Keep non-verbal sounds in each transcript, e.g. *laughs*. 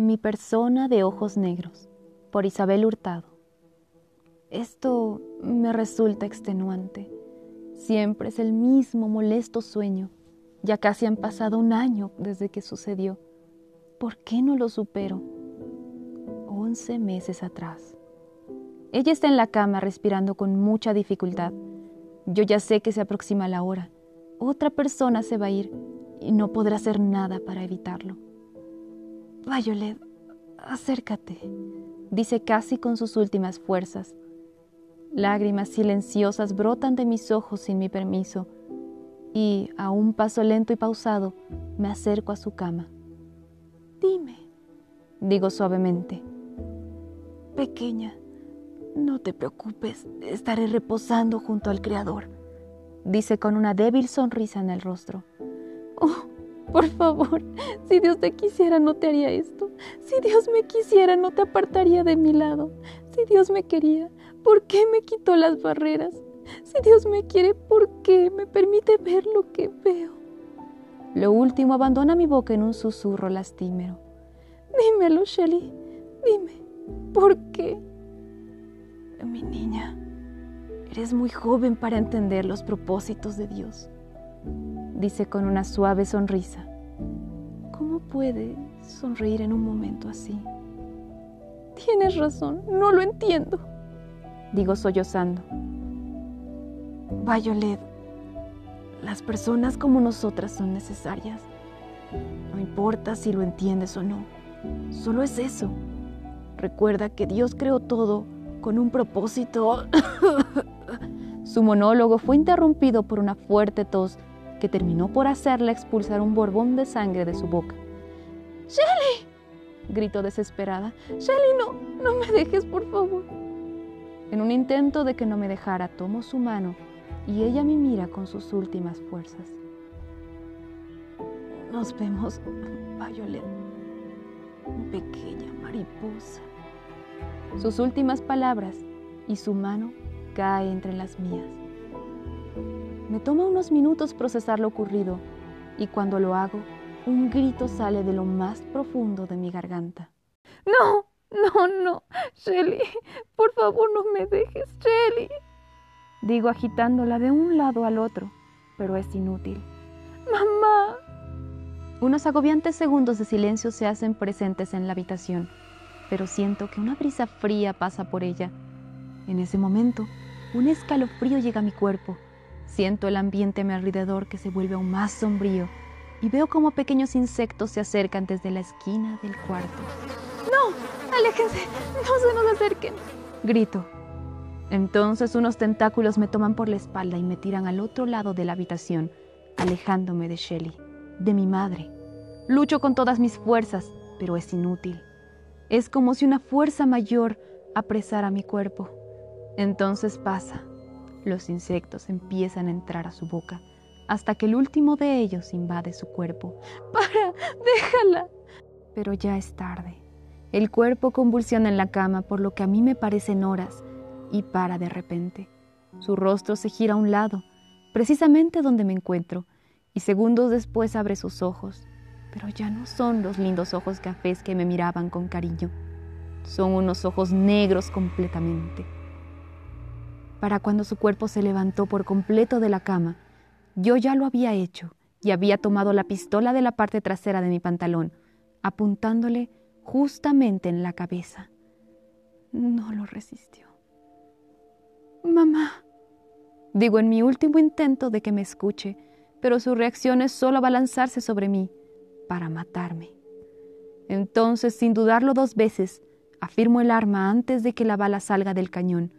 Mi persona de ojos negros, por Isabel Hurtado. Esto me resulta extenuante. Siempre es el mismo molesto sueño. Ya casi han pasado un año desde que sucedió. ¿Por qué no lo supero? Once meses atrás. Ella está en la cama respirando con mucha dificultad. Yo ya sé que se aproxima la hora. Otra persona se va a ir y no podrá hacer nada para evitarlo. Violet, acércate, dice casi con sus últimas fuerzas. Lágrimas silenciosas brotan de mis ojos sin mi permiso y, a un paso lento y pausado, me acerco a su cama. Dime, digo suavemente. Pequeña, no te preocupes, estaré reposando junto al Creador, dice con una débil sonrisa en el rostro. Oh, por favor, si Dios te quisiera no te haría esto. Si Dios me quisiera no te apartaría de mi lado. Si Dios me quería, ¿por qué me quitó las barreras? Si Dios me quiere, ¿por qué me permite ver lo que veo? Lo último abandona mi boca en un susurro lastimero. Dímelo, Shelly. Dime, ¿por qué? Mi niña, eres muy joven para entender los propósitos de Dios dice con una suave sonrisa. ¿Cómo puede sonreír en un momento así? Tienes razón, no lo entiendo, digo sollozando. Violet, las personas como nosotras son necesarias. No importa si lo entiendes o no, solo es eso. Recuerda que Dios creó todo con un propósito. *coughs* Su monólogo fue interrumpido por una fuerte tos que terminó por hacerle expulsar un borbón de sangre de su boca. ¡Shelly! gritó desesperada. ¡Shelly, no! ¡No me dejes, por favor! En un intento de que no me dejara, tomo su mano y ella me mira con sus últimas fuerzas. Nos vemos, Violet, pequeña mariposa. Sus últimas palabras y su mano cae entre las mías. Me toma unos minutos procesar lo ocurrido y cuando lo hago, un grito sale de lo más profundo de mi garganta. No, no, no, Shelly, por favor no me dejes, Shelly. Digo agitándola de un lado al otro, pero es inútil. Mamá. Unos agobiantes segundos de silencio se hacen presentes en la habitación, pero siento que una brisa fría pasa por ella. En ese momento, un escalofrío llega a mi cuerpo Siento el ambiente a mi alrededor que se vuelve aún más sombrío y veo como pequeños insectos se acercan desde la esquina del cuarto. ¡No! ¡Aléjense! ¡No se nos acerquen! Grito. Entonces unos tentáculos me toman por la espalda y me tiran al otro lado de la habitación, alejándome de Shelly, de mi madre. Lucho con todas mis fuerzas, pero es inútil. Es como si una fuerza mayor apresara mi cuerpo. Entonces pasa los insectos empiezan a entrar a su boca hasta que el último de ellos invade su cuerpo. *laughs* ¡Para! ¡Déjala! Pero ya es tarde. El cuerpo convulsiona en la cama por lo que a mí me parecen horas y para de repente. Su rostro se gira a un lado, precisamente donde me encuentro, y segundos después abre sus ojos, pero ya no son los lindos ojos cafés que me miraban con cariño. Son unos ojos negros completamente para cuando su cuerpo se levantó por completo de la cama. Yo ya lo había hecho y había tomado la pistola de la parte trasera de mi pantalón, apuntándole justamente en la cabeza. No lo resistió. Mamá, digo en mi último intento de que me escuche, pero su reacción es solo abalanzarse sobre mí para matarme. Entonces, sin dudarlo dos veces, afirmo el arma antes de que la bala salga del cañón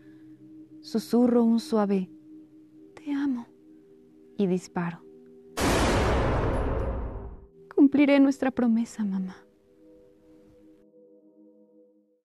Susurro un suave, te amo, y disparo. Cumpliré nuestra promesa, mamá.